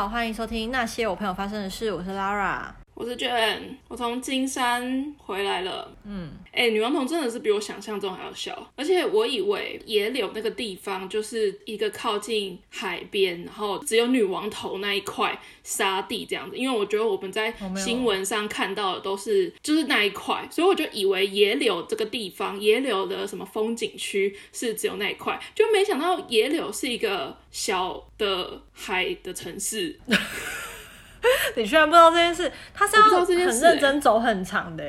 好，欢迎收听那些我朋友发生的事，我是 Lara。我是 Jen，我从金山回来了。嗯，哎、欸，女王头真的是比我想象中还要小，而且我以为野柳那个地方就是一个靠近海边，然后只有女王头那一块沙地这样子。因为我觉得我们在新闻上看到的都是就是那一块，所以我就以为野柳这个地方，野柳的什么风景区是只有那一块，就没想到野柳是一个小的海的城市。你居然不知道这件事？他是要很认真走很长的，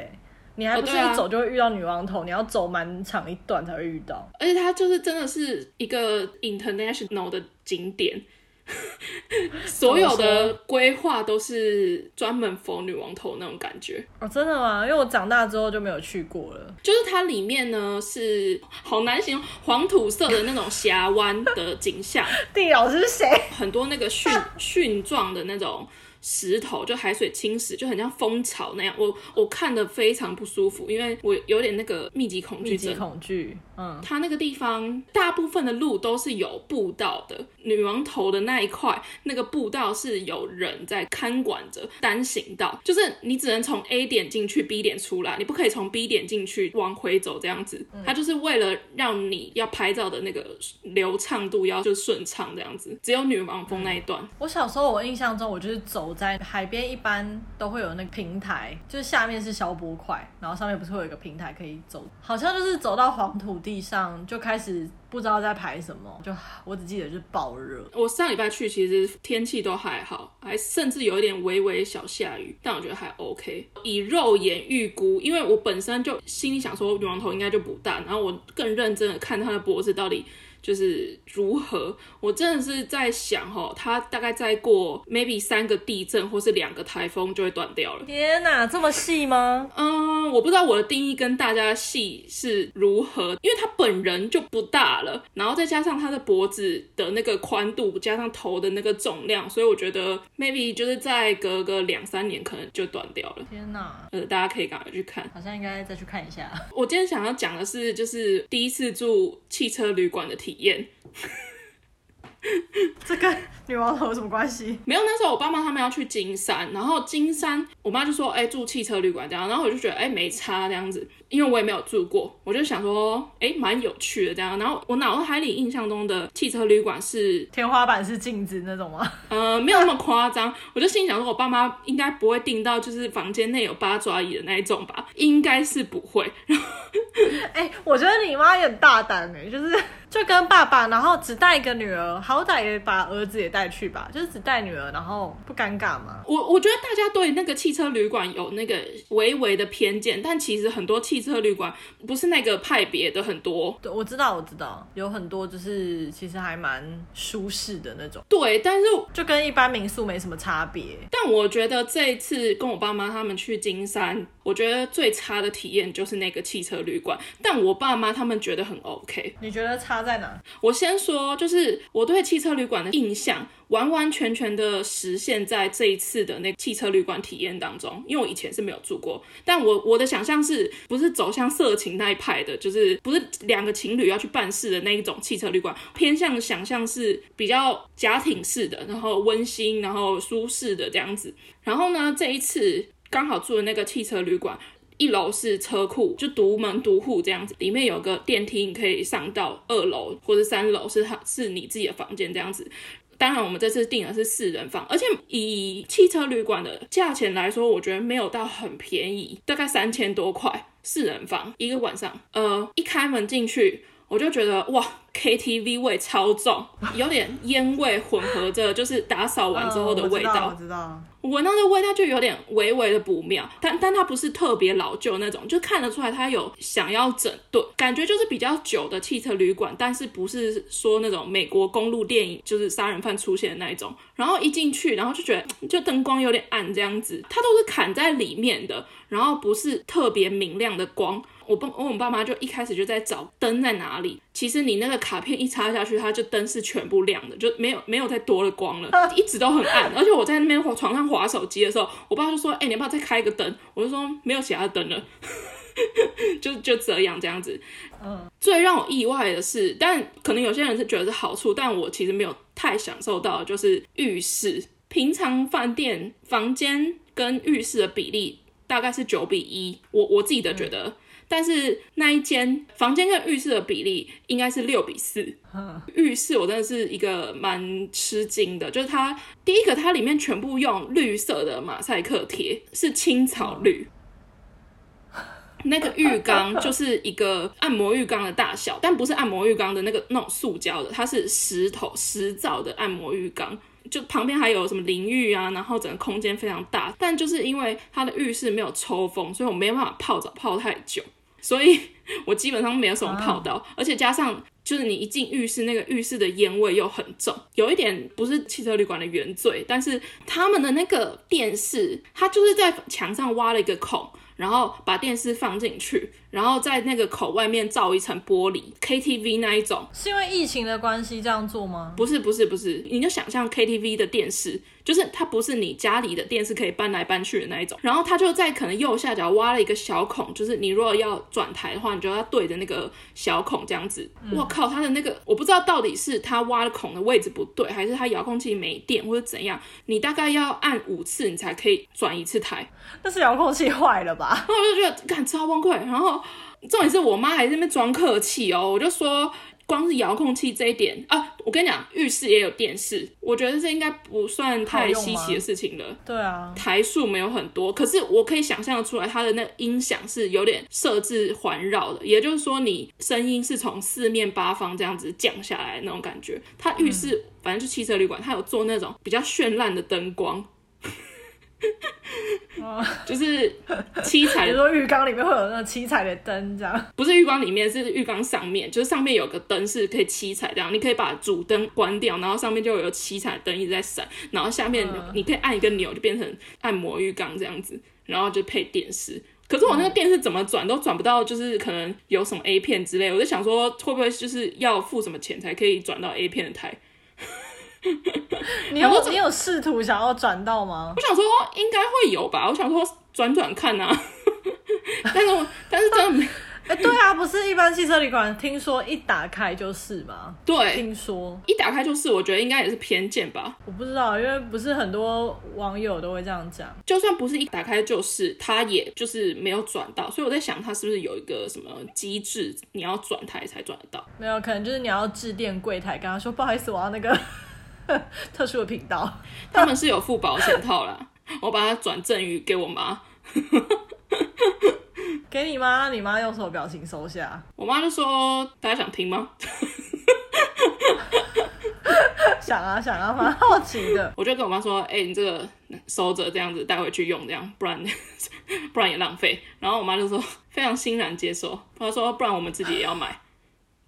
你还不是一走就会遇到女王头，你要走蛮长一段才会遇到。而且它就是真的是一个 international 的景点，所有的规划都是专门 for 女王头那种感觉。哦，真的吗？因为我长大之后就没有去过了。就是它里面呢是好难形容，黄土色的那种峡湾的景象。地老师是谁？很多那个蕈蕈 状的那种。石头就海水侵蚀，就很像蜂巢那样。我我看的非常不舒服，因为我有点那个密集恐惧症。密集恐惧，嗯。它那个地方大部分的路都是有步道的，女王头的那一块那个步道是有人在看管着，单行道，就是你只能从 A 点进去，B 点出来，你不可以从 B 点进去往回走这样子。它就是为了让你要拍照的那个流畅度要就顺畅这样子。只有女王峰那一段。我小时候我印象中我就是走。在海边一般都会有那个平台，就是下面是消波块，然后上面不是会有一个平台可以走，好像就是走到黄土地上就开始不知道在排什么，就我只记得就是爆热。我上礼拜去其实天气都还好，还甚至有一点微微小下雨，但我觉得还 OK。以肉眼预估，因为我本身就心里想说女王头应该就不大，然后我更认真的看她的脖子到底。就是如何，我真的是在想哦，它大概再过 maybe 三个地震或是两个台风就会断掉了。天哪，这么细吗？嗯，我不知道我的定义跟大家细是如何，因为它本人就不大了，然后再加上它的脖子的那个宽度，加上头的那个重量，所以我觉得 maybe 就是再隔个两三年可能就断掉了。天哪，呃，大家可以赶快去看，好像应该再去看一下。我今天想要讲的是，就是第一次住汽车旅馆的体验。这跟女王头有什么关系？没有，那时候我爸妈他们要去金山，然后金山我妈就说：“哎、欸，住汽车旅馆这样。”然后我就觉得：“哎、欸，没差这样子。”因为我也没有住过，我就想说：“哎、欸，蛮有趣的这样。”然后我脑海里印象中的汽车旅馆是天花板是镜子那种吗？呃，没有那么夸张。我就心里想说，我爸妈应该不会订到就是房间内有八爪椅的那一种吧？应该是不会。哎、欸，我觉得你妈也很大胆哎，就是。就跟爸爸，然后只带一个女儿，好歹也把儿子也带去吧，就是只带女儿，然后不尴尬吗？我我觉得大家对那个汽车旅馆有那个微微的偏见，但其实很多汽车旅馆不是那个派别的很多。对，我知道，我知道，有很多就是其实还蛮舒适的那种。对，但是就跟一般民宿没什么差别。但我觉得这一次跟我爸妈他们去金山，我觉得最差的体验就是那个汽车旅馆，但我爸妈他们觉得很 OK。你觉得差？在哪？我先说，就是我对汽车旅馆的印象，完完全全的实现在这一次的那汽车旅馆体验当中。因为我以前是没有住过，但我我的想象是不是走向色情那一派的，就是不是两个情侣要去办事的那一种汽车旅馆，偏向想象是比较家庭式的，然后温馨，然后舒适的这样子。然后呢，这一次刚好住的那个汽车旅馆。一楼是车库，就独门独户这样子，里面有个电梯，你可以上到二楼或者三楼，是它是你自己的房间这样子。当然，我们这次订的是四人房，而且以汽车旅馆的价钱来说，我觉得没有到很便宜，大概三千多块，四人房一个晚上。呃，一开门进去，我就觉得哇，KTV 味超重，有点烟味混合着，就是打扫完之后的味道。我知道。闻到的味道就有点微微的不妙，但但它不是特别老旧那种，就看得出来它有想要整顿，感觉就是比较久的汽车旅馆，但是不是说那种美国公路电影就是杀人犯出现的那一种。然后一进去，然后就觉得就灯光有点暗这样子，它都是砍在里面的，然后不是特别明亮的光。我爸我我爸妈就一开始就在找灯在哪里，其实你那个卡片一插下去，它就灯是全部亮的，就没有没有再多的光了，一直都很暗。而且我在那边床上划手机的时候，我爸就说：“哎、欸，你要不要再开一个灯？”我就说：“没有其他灯了。”就就这样这样子。嗯，最让我意外的是，但可能有些人是觉得是好处，但我其实没有太享受到，就是浴室。平常饭店房间跟浴室的比例大概是九比一，我我自己的觉得。嗯但是那一间房间跟浴室的比例应该是六比四。浴室我真的是一个蛮吃惊的，就是它第一个，它里面全部用绿色的马赛克贴，是青草绿。那个浴缸就是一个按摩浴缸的大小，但不是按摩浴缸的那个那种塑胶的，它是石头石造的按摩浴缸。就旁边还有什么淋浴啊，然后整个空间非常大，但就是因为它的浴室没有抽风，所以我没办法泡澡泡太久。所以 我基本上没有什么泡到，啊、而且加上就是你一进浴室，那个浴室的烟味又很重，有一点不是汽车旅馆的原罪，但是他们的那个电视，它就是在墙上挖了一个孔，然后把电视放进去。然后在那个口外面罩一层玻璃，KTV 那一种，是因为疫情的关系这样做吗？不是不是不是，你就想象 KTV 的电视，就是它不是你家里的电视可以搬来搬去的那一种。然后它就在可能右下角挖了一个小孔，就是你如果要转台的话，你就要对着那个小孔这样子。我、嗯、靠，它的那个我不知道到底是它挖的孔的位置不对，还是它遥控器没电或者怎样。你大概要按五次你才可以转一次台。那是遥控器坏了吧？然后我就觉得，干，超崩溃。然后。重点是我妈还在那边装客气哦，我就说光是遥控器这一点啊，我跟你讲，浴室也有电视，我觉得这应该不算太稀奇的事情了。对啊，台数没有很多，可是我可以想象得出来，它的那个音响是有点设置环绕的，也就是说你声音是从四面八方这样子降下来的那种感觉。它浴室、嗯、反正就汽车旅馆，它有做那种比较绚烂的灯光。就是七彩，比如说浴缸里面会有那个七彩的灯，这样不是浴缸里面，是浴缸上面，就是上面有个灯是可以七彩这样，你可以把主灯关掉，然后上面就有七彩灯一直在闪，然后下面你可以按一个钮就变成按摩浴缸这样子，然后就配电视。可是我那个电视怎么转都转不到，就是可能有什么 A 片之类，我就想说会不会就是要付什么钱才可以转到 A 片的台？你有你有试图想要转到吗？我想说应该会有吧，我想说转转看啊，但是但是真的没，哎、欸，对啊，不是一般汽车旅馆，听说一打开就是吗？对，听说一打开就是，我觉得应该也是偏见吧，我不知道，因为不是很多网友都会这样讲，就算不是一打开就是，他也就是没有转到，所以我在想他是不是有一个什么机制，你要转台才转得到？没有，可能就是你要致电柜台跟他说，不好意思，我要那个。特殊的频道，他们是有付保险套啦。我把它转赠予给我妈，给你妈，你妈用什么表情收下？我妈就说：“大家想听吗？” 想啊想啊，蛮好奇的。我就跟我妈说：“哎、欸，你这个收着，这样子带回去用，这样不然不然也浪费。”然后我妈就说非常欣然接受，她说：“不然我们自己也要买。”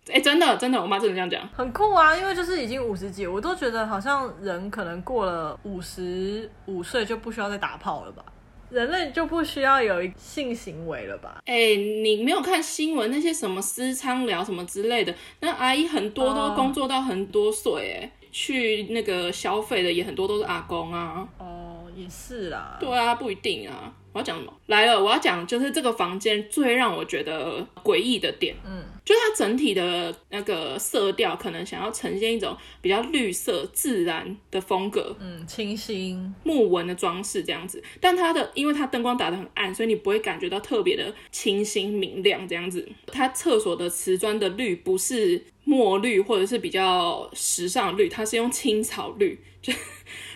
哎、欸，真的，真的，我妈真的这样讲，很酷啊！因为就是已经五十几，我都觉得好像人可能过了五十五岁就不需要再打炮了吧？人类就不需要有性行为了吧？哎、欸，你没有看新闻那些什么私娼聊什么之类的，那阿姨很多都工作到很多岁，哎、哦，去那个消费的也很多都是阿公啊。哦，也是啦。对啊，不一定啊。我要讲什么？来了，我要讲就是这个房间最让我觉得诡异的点，嗯，就是它整体的那个色调可能想要呈现一种比较绿色自然的风格，嗯，清新木纹的装饰这样子。但它的因为它灯光打得很暗，所以你不会感觉到特别的清新明亮这样子。它厕所的瓷砖的绿不是墨绿或者是比较时尚的绿，它是用青草绿，就。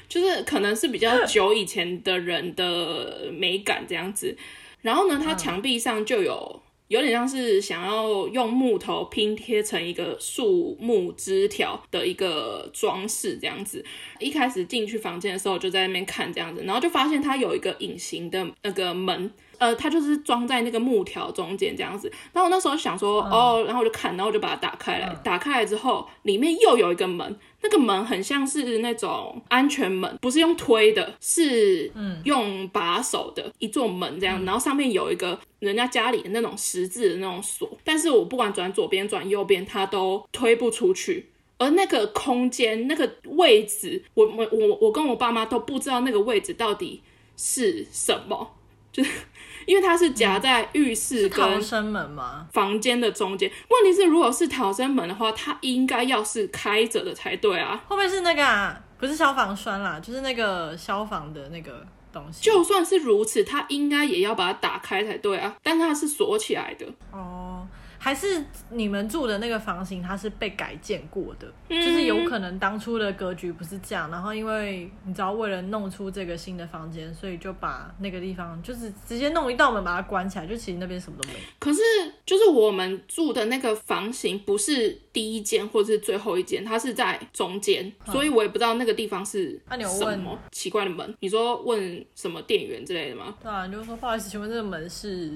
就是可能是比较久以前的人的美感这样子，然后呢，它墙壁上就有有点像是想要用木头拼贴成一个树木枝条的一个装饰这样子。一开始进去房间的时候就在那边看这样子，然后就发现它有一个隐形的那个门。呃，它就是装在那个木条中间这样子，然后我那时候想说，嗯、哦，然后我就看，然后我就把它打开来，嗯、打开来之后，里面又有一个门，那个门很像是那种安全门，不是用推的，是用把手的一座门这样，嗯、然后上面有一个人家家里的那种十字的那种锁，但是我不管转左边转右边，它都推不出去，而那个空间那个位置，我我我我跟我爸妈都不知道那个位置到底是什么，就是。因为它是夹在浴室跟逃生门吗？房间的中间。问题是，如果是逃生门的话，它应该要是开着的才对啊。会不会是那个啊？不是消防栓啦，就是那个消防的那个东西。就算是如此，它应该也要把它打开才对啊，但它是锁起来的。哦。还是你们住的那个房型，它是被改建过的，嗯，就是有可能当初的格局不是这样，然后因为你知道为了弄出这个新的房间，所以就把那个地方就是直接弄一道门把它关起来，就其实那边什么都没有。可是就是我们住的那个房型不是第一间或者是最后一间，它是在中间，所以我也不知道那个地方是什么奇怪的门。你说问什么店员之类的吗？对啊，你就说不好意思，请问这个门是？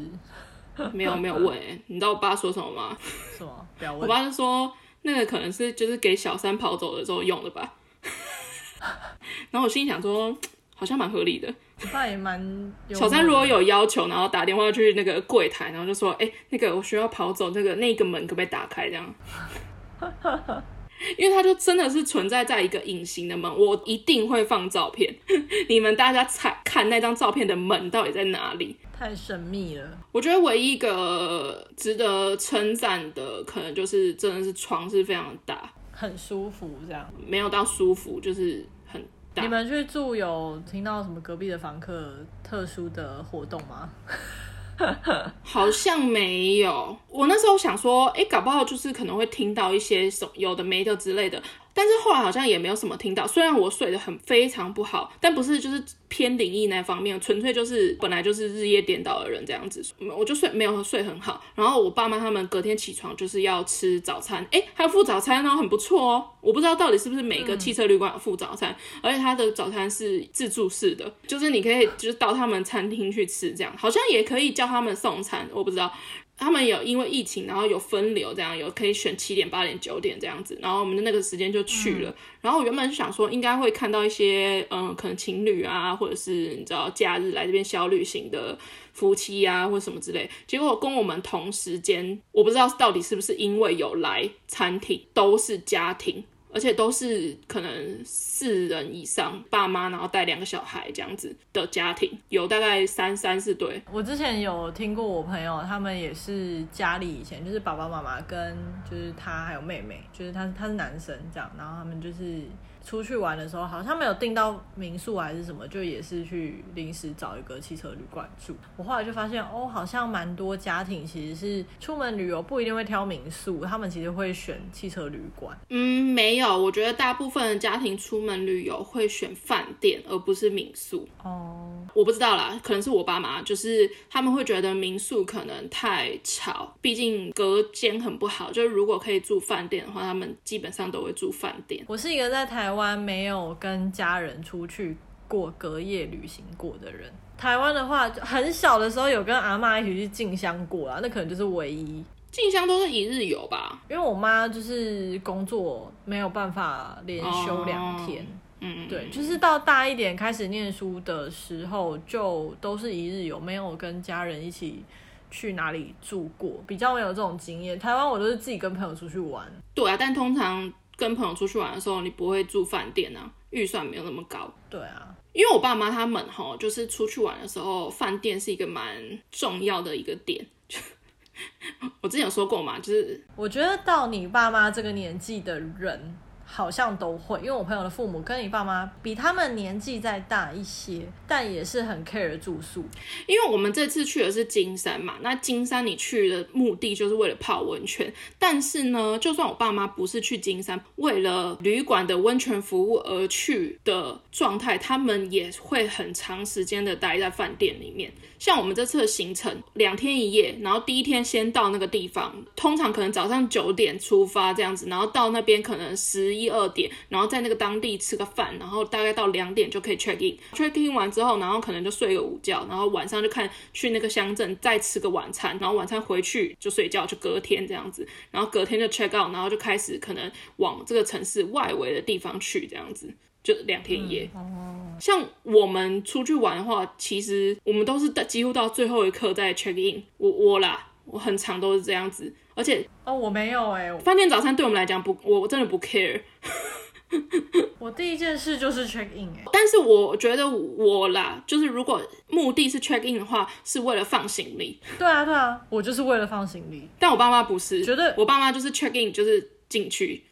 没有没有问、欸，你知道我爸说什么吗？什么？不要问。我爸就说那个可能是就是给小三跑走的时候用的吧。然后我心里想说，好像蛮合理的。我爸也蛮。小三如果有要求，然后打电话去那个柜台，然后就说：“哎、欸，那个我需要跑走，那个那个门可不可以打开？”这样。因为它就真的是存在在一个隐形的门，我一定会放照片，你们大家猜看那张照片的门到底在哪里？太神秘了。我觉得唯一一个值得称赞的，可能就是真的是床是非常大，很舒服，这样没有到舒服，就是很大。你们去住有听到什么隔壁的房客特殊的活动吗？好像没有，我那时候想说，哎、搞不好就是可能会听到一些什么有的没的之类的。但是后来好像也没有什么听到，虽然我睡得很非常不好，但不是就是偏灵异那方面，纯粹就是本来就是日夜颠倒的人这样子，我就睡没有睡很好。然后我爸妈他们隔天起床就是要吃早餐，哎，还有附早餐哦，很不错哦。我不知道到底是不是每个汽车旅馆有附早餐，而且他的早餐是自助式的，就是你可以就是到他们餐厅去吃，这样好像也可以叫他们送餐，我不知道。他们有因为疫情，然后有分流，这样有可以选七点、八点、九点这样子，然后我们的那个时间就去了。嗯、然后我原本是想说，应该会看到一些，嗯，可能情侣啊，或者是你知道假日来这边小旅行的夫妻啊，或什么之类。结果跟我们同时间，我不知道到底是不是因为有来餐厅，都是家庭。而且都是可能四人以上，爸妈然后带两个小孩这样子的家庭，有大概三三四对。我之前有听过我朋友，他们也是家里以前就是爸爸妈妈跟就是他还有妹妹，就是他他是男生这样，然后他们就是。出去玩的时候，好像没有订到民宿还是什么，就也是去临时找一个汽车旅馆住。我后来就发现，哦，好像蛮多家庭其实是出门旅游不一定会挑民宿，他们其实会选汽车旅馆。嗯，没有，我觉得大部分的家庭出门旅游会选饭店而不是民宿。哦，我不知道啦，可能是我爸妈，就是他们会觉得民宿可能太吵，毕竟隔间很不好。就是如果可以住饭店的话，他们基本上都会住饭店。我是一个在台。台湾没有跟家人出去过隔夜旅行过的人。台湾的话，很小的时候有跟阿妈一起去进香过啊，那可能就是唯一。进香都是一日游吧？因为我妈就是工作没有办法连休两天。嗯、哦，对，就是到大一点开始念书的时候，就都是一日游，没有跟家人一起去哪里住过，比较没有这种经验。台湾我都是自己跟朋友出去玩。对啊，但通常。跟朋友出去玩的时候，你不会住饭店啊，预算没有那么高。对啊，因为我爸妈他们哈，就是出去玩的时候，饭店是一个蛮重要的一个点。我之前有说过嘛，就是我觉得到你爸妈这个年纪的人。好像都会，因为我朋友的父母跟你爸妈比他们年纪再大一些，但也是很 care 住宿。因为我们这次去的是金山嘛，那金山你去的目的就是为了泡温泉。但是呢，就算我爸妈不是去金山，为了旅馆的温泉服务而去的状态，他们也会很长时间的待在饭店里面。像我们这次的行程两天一夜，然后第一天先到那个地方，通常可能早上九点出发这样子，然后到那边可能十一二点，然后在那个当地吃个饭，然后大概到两点就可以 check in。check in 完之后，然后可能就睡个午觉，然后晚上就看去那个乡镇再吃个晚餐，然后晚餐回去就睡觉，就隔天这样子，然后隔天就 check out，然后就开始可能往这个城市外围的地方去这样子。就两天一夜，嗯，像我们出去玩的话，其实我们都是几乎到最后一刻再 check in。我我啦，我很常都是这样子，而且哦，我没有哎，饭店早餐对我们来讲不，我真的不 care。我第一件事就是 check in 哎，但是我觉得我啦，就是如果目的是 check in 的话，是为了放行李。对啊对啊，我就是为了放行李。但我爸妈不是，觉得我爸妈就是 check in 就是进去。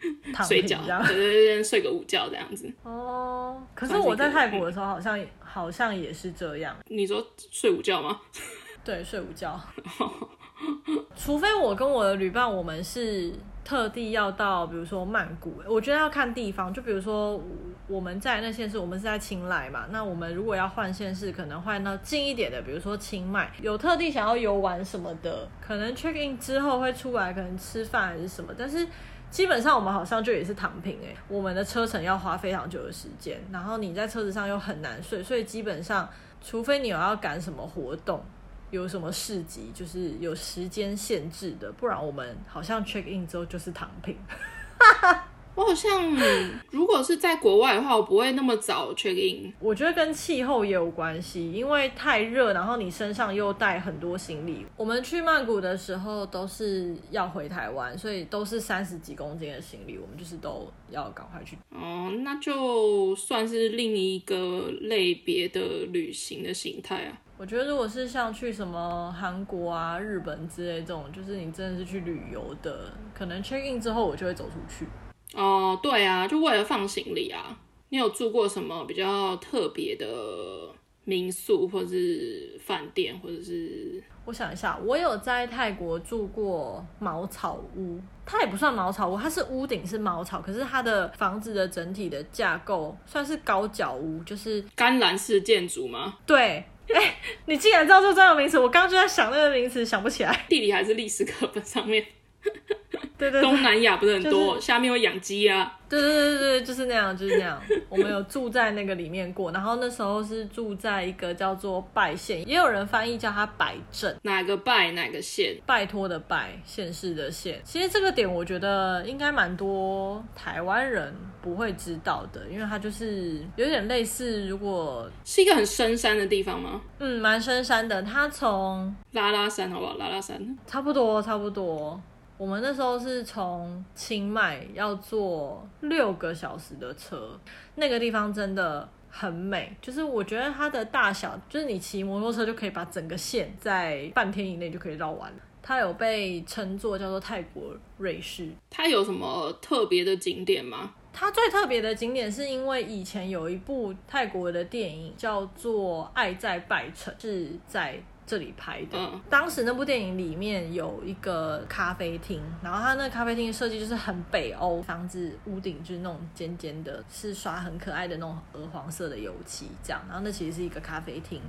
睡觉，对对对，睡个午觉这样子。哦，可是我在泰国的时候好像好像也是这样。你说睡午觉吗？对，睡午觉。除非我跟我的旅伴，我们是特地要到，比如说曼谷，我觉得要看地方。就比如说我们在那县市，我们是在清莱嘛，那我们如果要换县市，可能换到近一点的，比如说清迈，有特地想要游玩什么的，可能 check in 之后会出来，可能吃饭还是什么。但是基本上我们好像就也是躺平哎，我们的车程要花非常久的时间，然后你在车子上又很难睡，所以基本上除非你有要赶什么活动。有什么市集，就是有时间限制的，不然我们好像 check in 之后就是躺平。我好像如果是在国外的话，我不会那么早 check in。我觉得跟气候也有关系，因为太热，然后你身上又带很多行李。我们去曼谷的时候都是要回台湾，所以都是三十几公斤的行李，我们就是都要赶快去。哦，那就算是另一个类别的旅行的形态啊。我觉得如果是像去什么韩国啊、日本之类这种，就是你真的是去旅游的，可能 check in 之后我就会走出去。哦，对啊，就为了放行李啊。你有住过什么比较特别的民宿，或者是饭店，或者是？我想一下，我有在泰国住过茅草屋，它也不算茅草屋，它是屋顶是茅草，可是它的房子的整体的架构算是高脚屋，就是甘蓝式建筑吗？对。哎、欸，你竟然知道这专有名词？我刚刚就在想那个名词，想不起来。地理还是历史课本上面？对，对对，东南亚不是很多，就是、下面会养鸡啊。对对对对，就是那样，就是那样。我们有住在那个里面过，然后那时候是住在一个叫做拜县，也有人翻译叫它拜镇。哪个拜哪个县？拜托的拜，县市的县。其实这个点我觉得应该蛮多台湾人不会知道的，因为它就是有点类似，如果是一个很深山的地方吗？嗯，蛮深山的。它从拉拉山好不好？拉拉山差不多，差不多。我们那时候是从清迈要坐六个小时的车，那个地方真的很美，就是我觉得它的大小，就是你骑摩托车就可以把整个县在半天以内就可以绕完了。它有被称作叫做泰国瑞士。它有什么特别的景点吗？它最特别的景点是因为以前有一部泰国的电影叫做《爱在拜城》，是在。这里拍的，嗯，当时那部电影里面有一个咖啡厅，然后它那个咖啡厅设计就是很北欧，房子屋顶就是那种尖尖的，是刷很可爱的那种鹅黄色的油漆，这样，然后那其实是一个咖啡厅，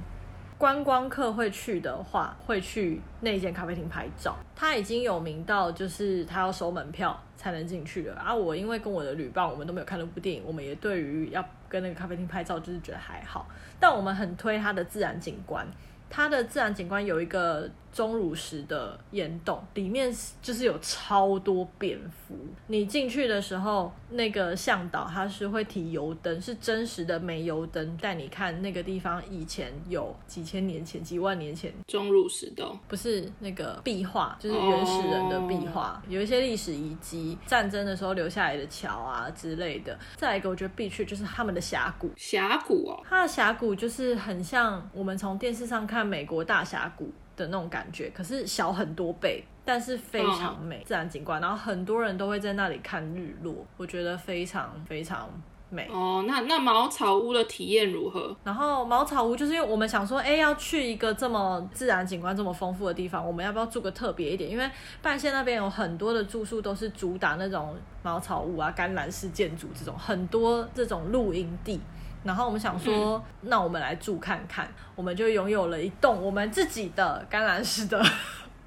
观光客会去的话，会去那间咖啡厅拍照，它已经有名到就是它要收门票才能进去了，啊，我因为跟我的旅伴我们都没有看那部电影，我们也对于要跟那个咖啡厅拍照就是觉得还好，但我们很推它的自然景观。它的自然景观有一个钟乳石的岩洞，里面就是有超多蝙蝠。你进去的时候，那个向导他是会提油灯，是真实的煤油灯，带你看那个地方以前有几千年前、几万年前钟乳石洞，不是那个壁画，就是原始人的壁画，oh. 有一些历史遗迹，战争的时候留下来的桥啊之类的。再一个，我觉得必去就是他们的峡谷，峡谷哦，它的峡谷就是很像我们从电视上看美国大峡谷的那种感觉，可是小很多倍，但是非常美，自然景观。然后很多人都会在那里看日落，我觉得非常非常美。哦，那那茅草屋的体验如何？然后茅草屋就是因为我们想说，哎，要去一个这么自然景观这么丰富的地方，我们要不要住个特别一点？因为半县那边有很多的住宿都是主打那种茅草屋啊、甘蓝式建筑这种，很多这种露营地。然后我们想说，嗯、那我们来住看看，我们就拥有了一栋我们自己的甘蓝式的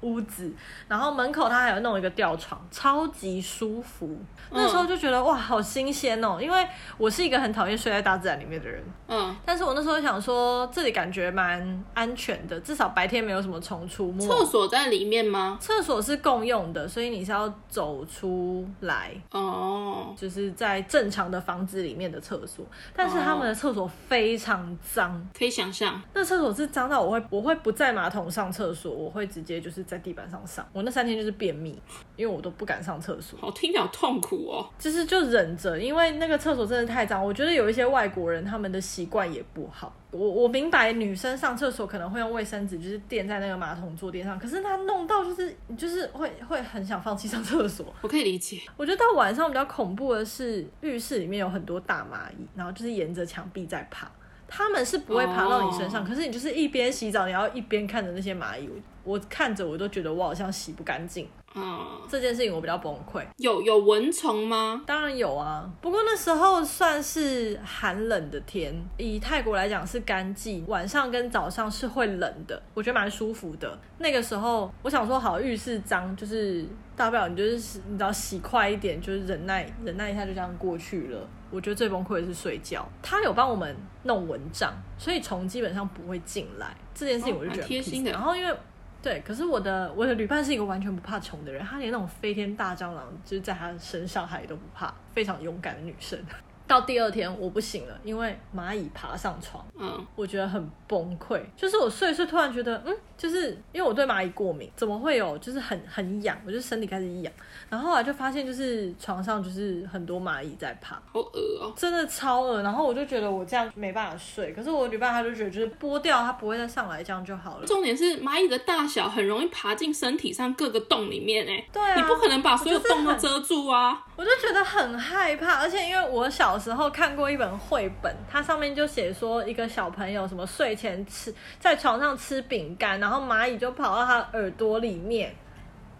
屋子，然后门口他还有弄一个吊床，超级舒服。那时候就觉得哇，好新鲜哦！因为我是一个很讨厌睡在大自然里面的人，嗯，但是我那时候想说，这里感觉蛮安全的，至少白天没有什么虫出没。厕所在里面吗？厕所是共用的，所以你是要走出来哦，就是在正常的房子里面的厕所，但是他们的厕所非常脏，可以想象，那厕所是脏到我会我会不在马桶上厕所，我会直接就是在。在地板上上。我那三天就是便秘，因为我都不敢上厕所。好听起来好痛苦哦。就是就忍着，因为那个厕所真的太脏。我觉得有一些外国人他们的习惯也不好。我我明白女生上厕所可能会用卫生纸就是垫在那个马桶坐垫上，可是她弄到就是就是会会很想放弃上厕所。我可以理解。我觉得到晚上比较恐怖的是浴室里面有很多大蚂蚁，然后就是沿着墙壁在爬。他们是不会爬到你身上，oh. 可是你就是一边洗澡，你要一边看着那些蚂蚁。我看着我都觉得我好像洗不干净。嗯，这件事情我比较崩溃。有有蚊虫吗？当然有啊，不过那时候算是寒冷的天，以泰国来讲是干季，晚上跟早上是会冷的，我觉得蛮舒服的。那个时候我想说，好，浴室脏就是大不了你就是你只要洗快一点，就是忍耐忍耐一下就这样过去了。我觉得最崩溃的是睡觉，他有帮我们弄蚊帐，所以虫基本上不会进来。这件事情我就觉得贴心的。然后因为。对，可是我的我的旅伴是一个完全不怕虫的人，她连那种飞天大蟑螂就是在她身上，她也都不怕，非常勇敢的女生。到第二天我不行了，因为蚂蚁爬上床，嗯，我觉得很崩溃。就是我睡一睡，突然觉得，嗯，就是因为我对蚂蚁过敏，怎么会有？就是很很痒，我就身体开始痒。然后后来就发现，就是床上就是很多蚂蚁在爬，好恶哦，真的超恶。然后我就觉得我这样没办法睡。可是我女伴她就觉得，就是剥掉它不会再上来，这样就好了。重点是蚂蚁的大小很容易爬进身体上各个洞里面，哎，对啊，你不可能把所有洞都遮住啊。我就觉得很害怕，而且因为我小小时候看过一本绘本，它上面就写说一个小朋友什么睡前吃在床上吃饼干，然后蚂蚁就跑到他耳朵里面，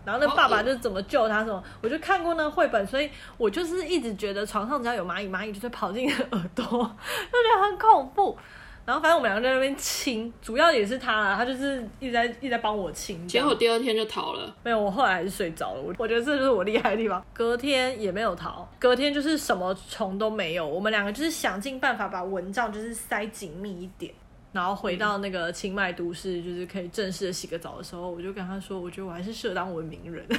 然后那爸爸就怎么救他什么，我就看过那绘本，所以我就是一直觉得床上只要有蚂蚁，蚂蚁就会跑进耳朵，就觉得很恐怖。然后反正我们两个在那边亲，主要也是他啦，他就是一直在一直在帮我亲。结果第二天就逃了。没有，我后来还是睡着了。我我觉得这就是我厉害的地方。隔天也没有逃，隔天就是什么虫都没有。我们两个就是想尽办法把蚊帐就是塞紧密一点，然后回到那个清迈都市，就是可以正式的洗个澡的时候，我就跟他说，我觉得我还是适合当文明人。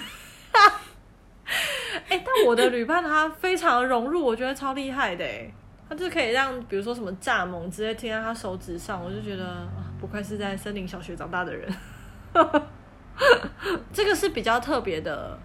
哎、欸，但我的旅伴他非常融入，我觉得超厉害的哎。他就可以让，比如说什么蚱蜢直接贴在他手指上，我就觉得不愧是在森林小学长大的人。这个是比较特别的。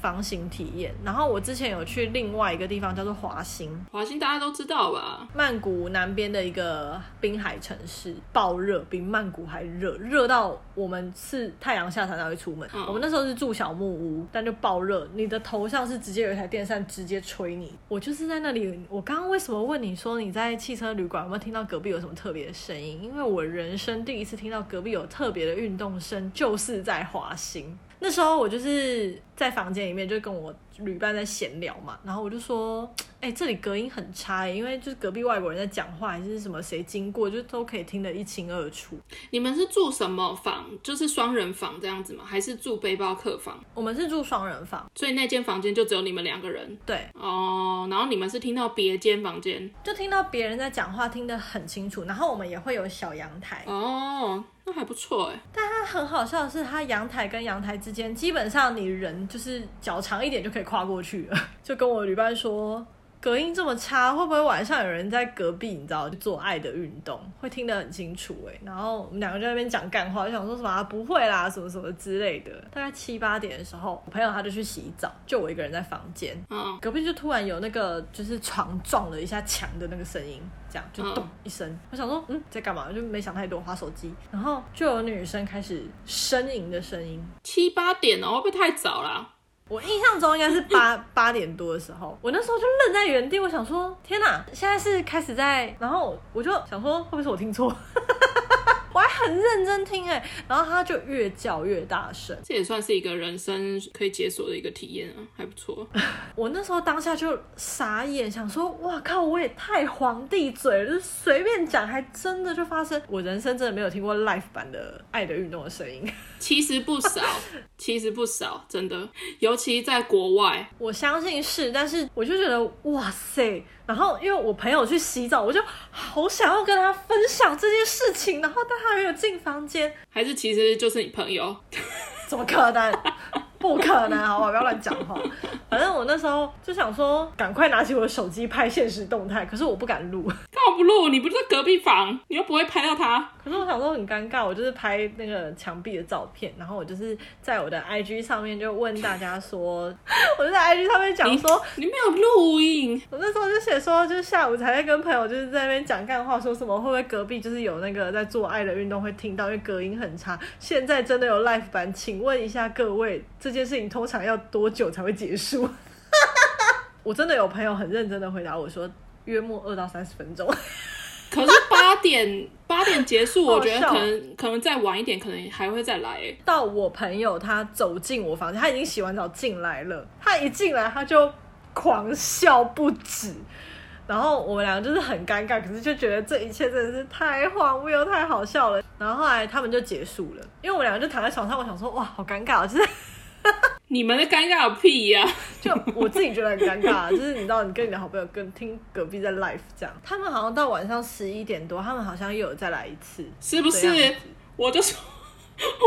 房型体验，然后我之前有去另外一个地方叫做华兴，华兴大家都知道吧？曼谷南边的一个滨海城市，爆热，比曼谷还热，热到我们是太阳下山才会出门。嗯、我们那时候是住小木屋，但就爆热，你的头上是直接有一台电扇直接吹你。我就是在那里，我刚刚为什么问你说你在汽车旅馆有没有听到隔壁有什么特别的声音？因为我人生第一次听到隔壁有特别的运动声，就是在华欣。那时候我就是在房间里面，就跟我旅伴在闲聊嘛，然后我就说，哎、欸，这里隔音很差，因为就是隔壁外国人在讲话，还是什么谁经过，就都可以听得一清二楚。你们是住什么房？就是双人房这样子吗？还是住背包客房？我们是住双人房，所以那间房间就只有你们两个人。对，哦，然后你们是听到别间房间，就听到别人在讲话，听得很清楚。然后我们也会有小阳台。哦。那还不错哎，但它很好笑的是，它阳台跟阳台之间，基本上你人就是脚长一点就可以跨过去了。就跟我旅伴说。隔音这么差，会不会晚上有人在隔壁？你知道，做爱的运动会听得很清楚哎。然后我们两个在那边讲干话，就想说什么、啊、不会啦，什么什么之类的。大概七八点的时候，我朋友他就去洗澡，就我一个人在房间。嗯，隔壁就突然有那个就是床撞了一下墙的那个声音，这样就咚一声。嗯、我想说嗯，在干嘛？就没想太多，滑手机。然后就有女生开始呻吟的声音。七八点哦，会不会太早了？我印象中应该是八 八点多的时候，我那时候就愣在原地，我想说，天哪，现在是开始在，然后我就想说，会不会是我听错？我还很认真听哎，然后他就越叫越大声，这也算是一个人生可以解锁的一个体验啊，还不错。我那时候当下就傻眼，想说哇靠，我也太皇帝嘴了，就随便讲，还真的就发生。我人生真的没有听过 live 版的《爱的运动》的声音，其实不少，其实不少，真的，尤其在国外，我相信是，但是我就觉得哇塞。然后，因为我朋友去洗澡，我就好想要跟他分享这件事情。然后，但他没有进房间，还是其实就是你朋友？怎么可能？不可能，好不好，不要乱讲话。反正我那时候就想说，赶快拿起我的手机拍现实动态，可是我不敢录。干嘛不录？你不是在隔壁房，你又不会拍到他。可是我想说很尴尬，我就是拍那个墙壁的照片，然后我就是在我的 IG 上面就问大家说，我就在 IG 上面讲说你，你没有录音。我那时候就写说，就是下午才在跟朋友就是在那边讲干话，说什么会不会隔壁就是有那个在做爱的运动会听到，因为隔音很差。现在真的有 live 版，请问一下各位，这件事情通常要多久才会结束？我真的有朋友很认真的回答我说，约莫二到三十分钟。可是八点八点结束，我觉得可能可能再晚一点，可能还会再来。到我朋友他走进我房间，他已经洗完澡进来了，他一进来他就狂笑不止。然后我们两个就是很尴尬，可是就觉得这一切真的是太荒谬又太好笑了。然后后来他们就结束了，因为我们两个就躺在床上，我想说哇，好尴尬，就是 你们的尴尬有屁呀、啊！就我自己觉得很尴尬，就是你知道，你跟你的好朋友跟听隔壁在 live 这样，他们好像到晚上十一点多，他们好像又有再来一次，是不是？我就说，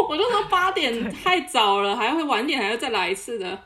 我就说八点太早了，还会晚点还要再来一次的。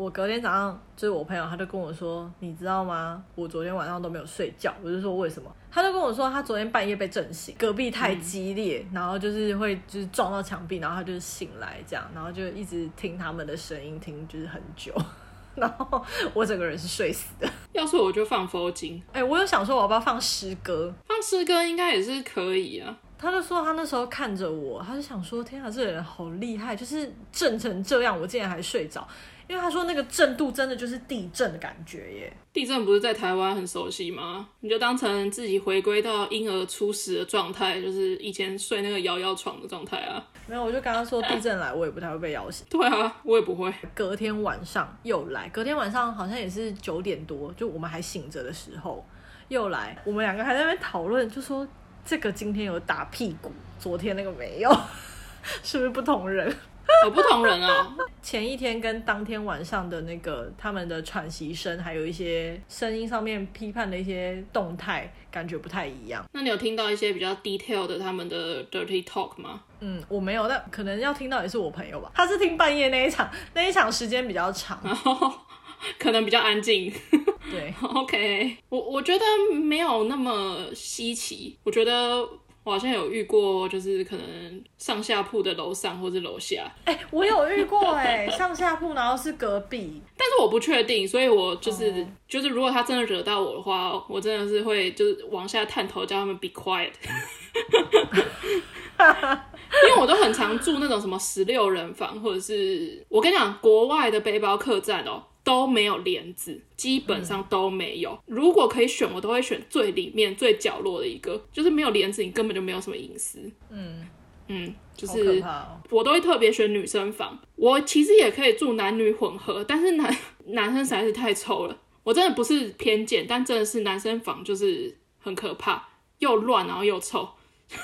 我隔天早上就是我朋友，他就跟我说，你知道吗？我昨天晚上都没有睡觉。我就说为什么？他就跟我说，他昨天半夜被震醒，隔壁太激烈，然后就是会就是撞到墙壁，然后他就醒来这样，然后就一直听他们的声音，听就是很久。然后我整个人是睡死的。要是我就放佛经。哎、欸，我有想说我要不要放诗歌？放诗歌应该也是可以啊。他就说他那时候看着我，他就想说天啊，这个人好厉害，就是震成这样，我竟然还睡着。因为他说那个震度真的就是地震的感觉耶。地震不是在台湾很熟悉吗？你就当成自己回归到婴儿初始的状态，就是以前睡那个摇摇床的状态啊。没有，我就刚刚说地震来，我也不太会被摇醒。对啊，我也不会。隔天晚上又来，隔天晚上好像也是九点多，就我们还醒着的时候又来，我们两个还在那边讨论，就说这个今天有打屁股，昨天那个没有，是不是不同人？有 不同人啊！前一天跟当天晚上的那个他们的喘息声，还有一些声音上面批判的一些动态，感觉不太一样。那你有听到一些比较 detail 的他们的 dirty talk 吗？嗯，我没有，但可能要听到也是我朋友吧。他是听半夜那一场，那一场时间比较长，然 后可能比较安静。对，OK，我我觉得没有那么稀奇，我觉得。我好像有遇过，就是可能上下铺的楼上或是楼下。哎、欸，我有遇过哎、欸，上下铺然后是隔壁，但是我不确定，所以我就是、oh. 就是如果他真的惹到我的话，我真的是会就是往下探头叫他们 be quiet，因为我都很常住那种什么十六人房，或者是我跟你讲国外的背包客栈哦。都没有帘子，基本上都没有。嗯、如果可以选，我都会选最里面、最角落的一个，就是没有帘子，你根本就没有什么隐私。嗯嗯，就是我都会特别选女生房。我其实也可以住男女混合，但是男 男生实在是太臭了。我真的不是偏见，但真的是男生房就是很可怕，又乱然后又臭。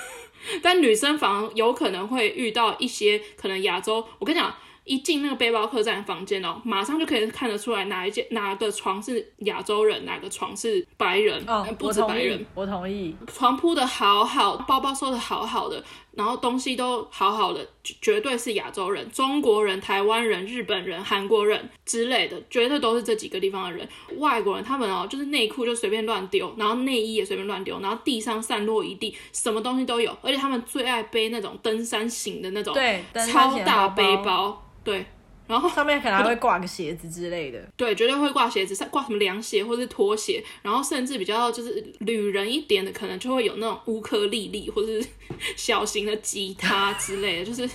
但女生房有可能会遇到一些可能亚洲，我跟你讲。一进那个背包客栈房间哦，马上就可以看得出来哪一间哪个床是亚洲人，哪个床是白人。哦，不止白人，我同意。床铺的好好，包包收的好好的，然后东西都好好的，绝对是亚洲人，中国人、台湾人、日本人、韩国人之类的，绝对都是这几个地方的人。外国人他们哦，就是内裤就随便乱丢，然后内衣也随便乱丢，然后地上散落一地，什么东西都有。而且他们最爱背那种登山型的那种，对，超大背包。对，然后上面可能还会挂个鞋子之类的。对，绝对会挂鞋子，挂什么凉鞋或是拖鞋，然后甚至比较就是旅人一点的，可能就会有那种乌克丽丽或是小型的吉他之类的，就是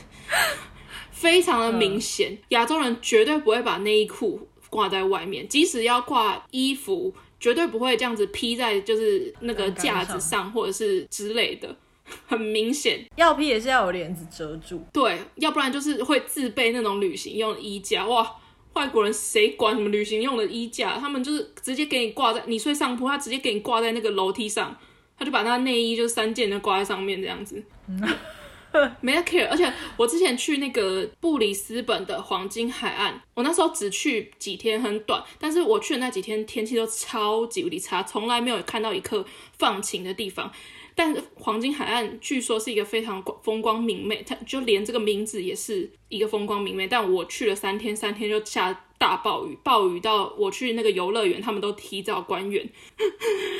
非常的明显。亚洲人绝对不会把内衣裤挂在外面，即使要挂衣服，绝对不会这样子披在就是那个架子上或者是之类的。很明显，要披也是要有帘子遮住，对，要不然就是会自备那种旅行用的衣架。哇，外国人谁管什么旅行用的衣架？他们就是直接给你挂在你睡上铺，他直接给你挂在那个楼梯上，他就把那内衣就三件就挂在上面这样子，没得 care。而且我之前去那个布里斯本的黄金海岸，我那时候只去几天，很短，但是我去的那几天天气都超级无敌差，从来没有看到一刻放晴的地方。但黄金海岸据说是一个非常风光明媚，它就连这个名字也是一个风光明媚。但我去了三天，三天就下大暴雨，暴雨到我去那个游乐园，他们都提早关园。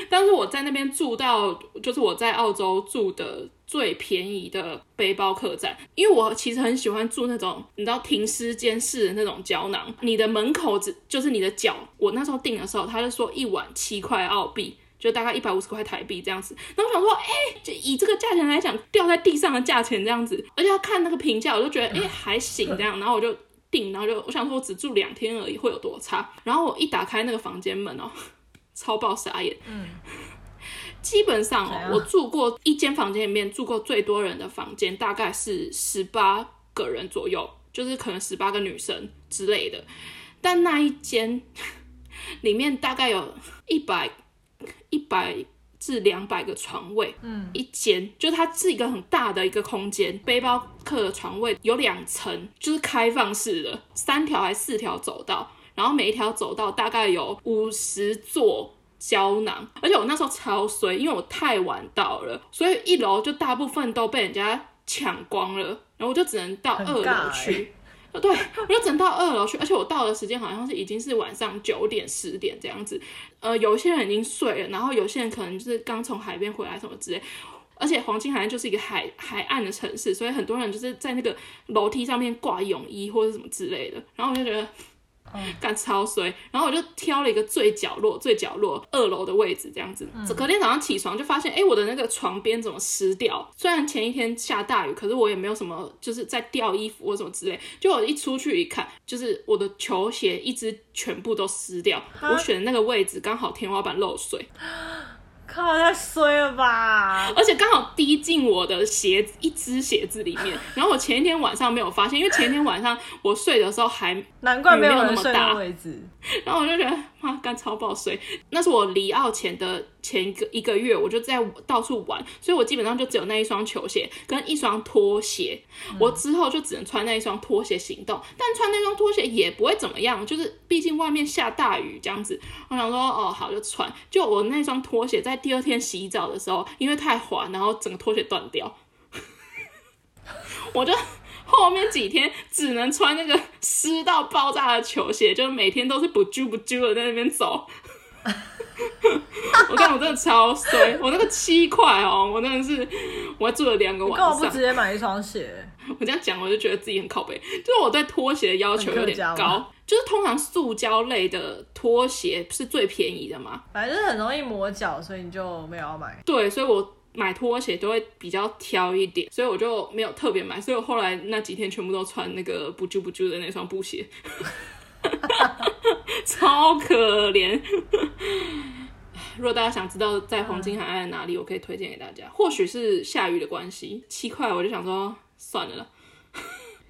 但是我在那边住到，就是我在澳洲住的最便宜的背包客栈，因为我其实很喜欢住那种你知道停尸间式的那种胶囊，你的门口只就是你的脚。我那时候订的时候，他就说一晚七块澳币。就大概一百五十块台币这样子，然后我想说，哎、欸，就以这个价钱来讲，掉在地上的价钱这样子，而且要看那个评价，我就觉得，哎、欸，还行这样，然后我就订，然后就我想说，我只住两天而已，会有多差？然后我一打开那个房间门哦，超爆傻眼。嗯，基本上哦，我住过一间房间里面住过最多人的房间，大概是十八个人左右，就是可能十八个女生之类的，但那一间 里面大概有一百。一百至两百个床位，嗯，一间，就它是一个很大的一个空间。背包客的床位有两层，就是开放式的，三条还是四条走道，然后每一条走道大概有五十座胶囊。而且我那时候超衰，因为我太晚到了，所以一楼就大部分都被人家抢光了，然后我就只能到二楼去。对，我就整到二楼去，而且我到的时间好像是已经是晚上九点十点这样子。呃，有些人已经睡了，然后有些人可能就是刚从海边回来什么之类。而且黄金海岸就是一个海海岸的城市，所以很多人就是在那个楼梯上面挂泳衣或者什么之类的。然后我就觉得。干超衰，然后我就挑了一个最角落、最角落二楼的位置，这样子。隔天早上起床就发现，哎，我的那个床边怎么湿掉？虽然前一天下大雨，可是我也没有什么，就是在掉衣服或什么之类。就我一出去一看，就是我的球鞋一只全部都湿掉。我选的那个位置刚好天花板漏水。靠，太衰了吧！而且刚好滴进我的鞋子，一只鞋子里面。然后我前一天晚上没有发现，因为前一天晚上我睡的时候还难怪没有那么大位置。然后我就觉得。哇，干超爆水！那是我离澳前的前一个一个月，我就在到处玩，所以我基本上就只有那一双球鞋跟一双拖鞋。嗯、我之后就只能穿那一双拖鞋行动，但穿那双拖鞋也不会怎么样，就是毕竟外面下大雨这样子。我想说，哦，好就穿。就我那双拖鞋在第二天洗澡的时候，因为太滑，然后整个拖鞋断掉，我就。后面几天只能穿那个湿到爆炸的球鞋，就是每天都是不揪不揪的在那边走。我看我真的超衰，我那个七块哦，我真的是我还住了两个晚上。你干嘛不直接买一双鞋？我这样讲，我就觉得自己很靠北。就是我对拖鞋的要求有点高，就是通常塑胶类的拖鞋是最便宜的嘛，反正很容易磨脚，所以你就没有要买。对，所以我。买拖鞋都会比较挑一点，所以我就没有特别买，所以我后来那几天全部都穿那个不揪不揪的那双布鞋，超可怜。如果大家想知道在黄金海岸哪里，我可以推荐给大家。或许是下雨的关系，七块我就想说算了。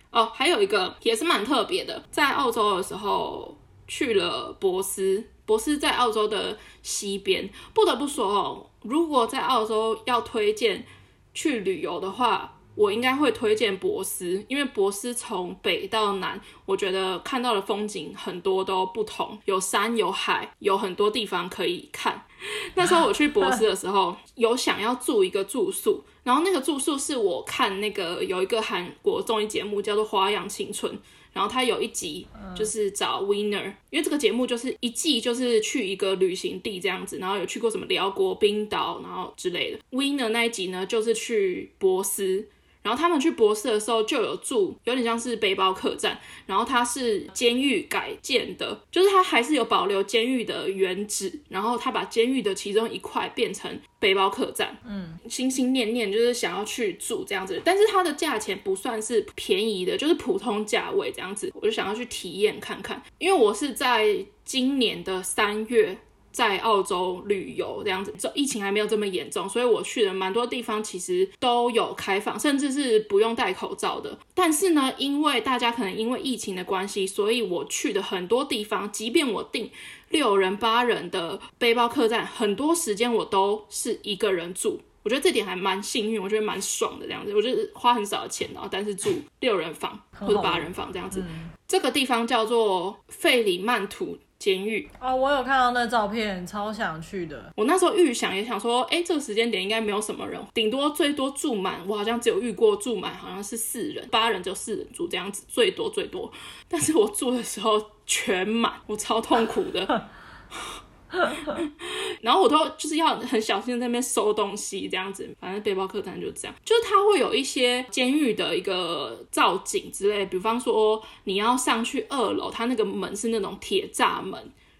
哦，还有一个也是蛮特别的，在澳洲的时候去了博斯，博斯在澳洲的西边，不得不说哦。如果在澳洲要推荐去旅游的话，我应该会推荐博斯，因为博斯从北到南，我觉得看到的风景很多都不同，有山有海，有很多地方可以看。那时候我去博斯的时候，有想要住一个住宿，然后那个住宿是我看那个有一个韩国综艺节目叫做《花样青春》。然后他有一集就是找 Winner，因为这个节目就是一季就是去一个旅行地这样子，然后有去过什么辽国、冰岛，然后之类的。Winner 那一集呢，就是去波斯。然后他们去博士的时候就有住，有点像是背包客栈。然后它是监狱改建的，就是它还是有保留监狱的原址。然后他把监狱的其中一块变成背包客栈。嗯，心心念念就是想要去住这样子，但是它的价钱不算是便宜的，就是普通价位这样子。我就想要去体验看看，因为我是在今年的三月。在澳洲旅游这样子，这疫情还没有这么严重，所以我去的蛮多地方，其实都有开放，甚至是不用戴口罩的。但是呢，因为大家可能因为疫情的关系，所以我去的很多地方，即便我订六人八人的背包客栈，很多时间我都是一个人住。我觉得这点还蛮幸运，我觉得蛮爽的这样子。我就是花很少的钱，然后但是住六人房或者八人房这样子。这个地方叫做费里曼图。监狱。哦，我有看到那照片，超想去的。我那时候预想也想说，哎、欸，这个时间点应该没有什么人，顶多最多住满。我好像只有遇过住满，好像是四人，八人就四人住这样子，最多最多。但是我住的时候全满，我超痛苦的。然后我都就是要很小心在那边收东西，这样子。反正背包客栈就这样，就是它会有一些监狱的一个造景之类，比方说你要上去二楼，它那个门是那种铁栅门，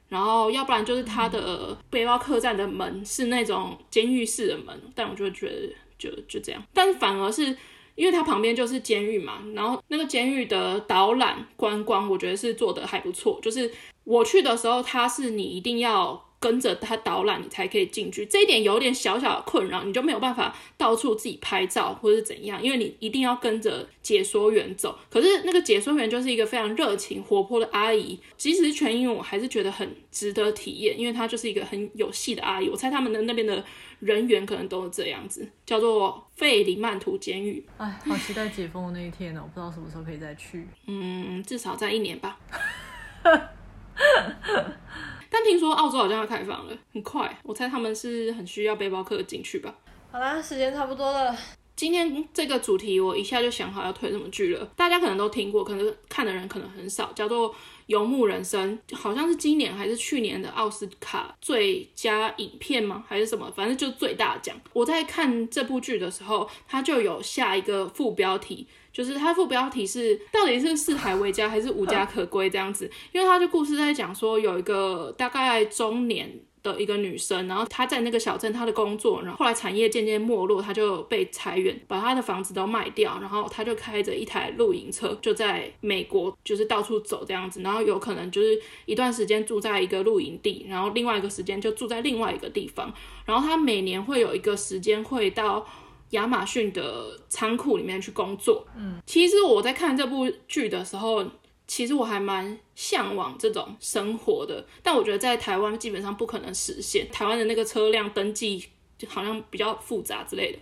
然后要不然就是它的背包客栈的门是那种监狱式的门，但我就觉得就就这样。但反而是因为它旁边就是监狱嘛，然后那个监狱的导览观光，我觉得是做的还不错，就是。我去的时候，他是你一定要跟着他导览，你才可以进去。这一点有点小小的困扰，你就没有办法到处自己拍照或者是怎样，因为你一定要跟着解说员走。可是那个解说员就是一个非常热情活泼的阿姨，即使是全英文，我还是觉得很值得体验，因为她就是一个很有戏的阿姨。我猜他们的那边的人员可能都是这样子，叫做费里曼图监狱。哎，好期待解封的那一天呢！我不知道什么时候可以再去。嗯，至少在一年吧。但听说澳洲好像要开放了，很快。我猜他们是很需要背包客进去吧。好啦，时间差不多了。今天这个主题我一下就想好要推什么剧了，大家可能都听过，可能看的人可能很少，叫做《游牧人生》，好像是今年还是去年的奥斯卡最佳影片吗？还是什么？反正就最大奖。我在看这部剧的时候，它就有下一个副标题。就是它副标题是到底是四海为家还是无家可归这样子，因为他的故事在讲说有一个大概中年的一个女生，然后她在那个小镇，她的工作，然后后来产业渐渐没落，她就被裁员，把她的房子都卖掉，然后她就开着一台露营车，就在美国就是到处走这样子，然后有可能就是一段时间住在一个露营地，然后另外一个时间就住在另外一个地方，然后她每年会有一个时间会到。亚马逊的仓库里面去工作。嗯，其实我在看这部剧的时候，其实我还蛮向往这种生活的。但我觉得在台湾基本上不可能实现。台湾的那个车辆登记就好像比较复杂之类的，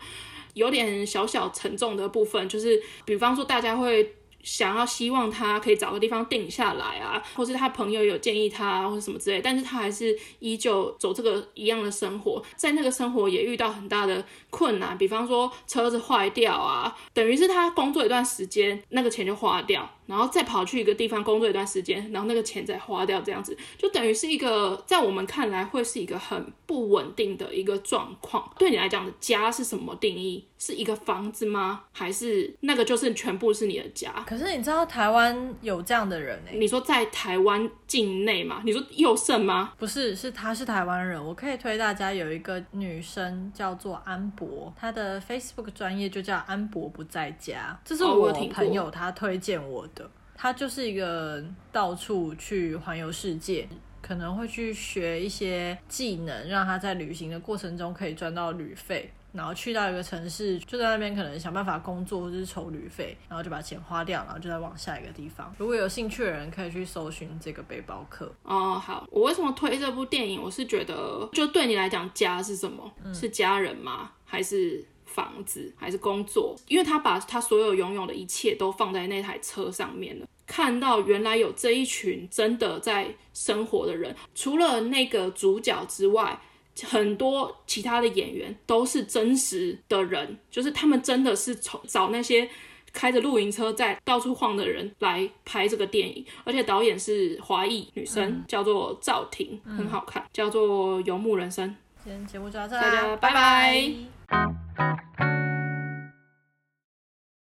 有点小小沉重的部分，就是比方说大家会。想要希望他可以找个地方定下来啊，或是他朋友有建议他或者什么之类，但是他还是依旧走这个一样的生活，在那个生活也遇到很大的困难，比方说车子坏掉啊，等于是他工作一段时间，那个钱就花掉。然后再跑去一个地方工作一段时间，然后那个钱再花掉，这样子就等于是一个在我们看来会是一个很不稳定的一个状况。对你来讲的家是什么定义？是一个房子吗？还是那个就是全部是你的家？可是你知道台湾有这样的人哎？你说在台湾境内吗？你说佑胜吗？不是，是他是台湾人。我可以推大家有一个女生叫做安博，她的 Facebook 专业就叫安博不在家，这是我朋友他推荐我的。他就是一个到处去环游世界，可能会去学一些技能，让他在旅行的过程中可以赚到旅费，然后去到一个城市，就在那边可能想办法工作或者是筹旅费，然后就把钱花掉，然后就再往下一个地方。如果有兴趣的人，可以去搜寻这个背包客。哦，好，我为什么推这部电影？我是觉得，就对你来讲，家是什么？嗯、是家人吗？还是？房子还是工作，因为他把他所有拥有的一切都放在那台车上面了。看到原来有这一群真的在生活的人，除了那个主角之外，很多其他的演员都是真实的人，就是他们真的是从找那些开着露营车在到处晃的人来拍这个电影，而且导演是华裔女生，嗯、叫做赵婷，很好看，嗯、叫做《游牧人生》。今天节目就到这里，大家拜拜。拜拜 Música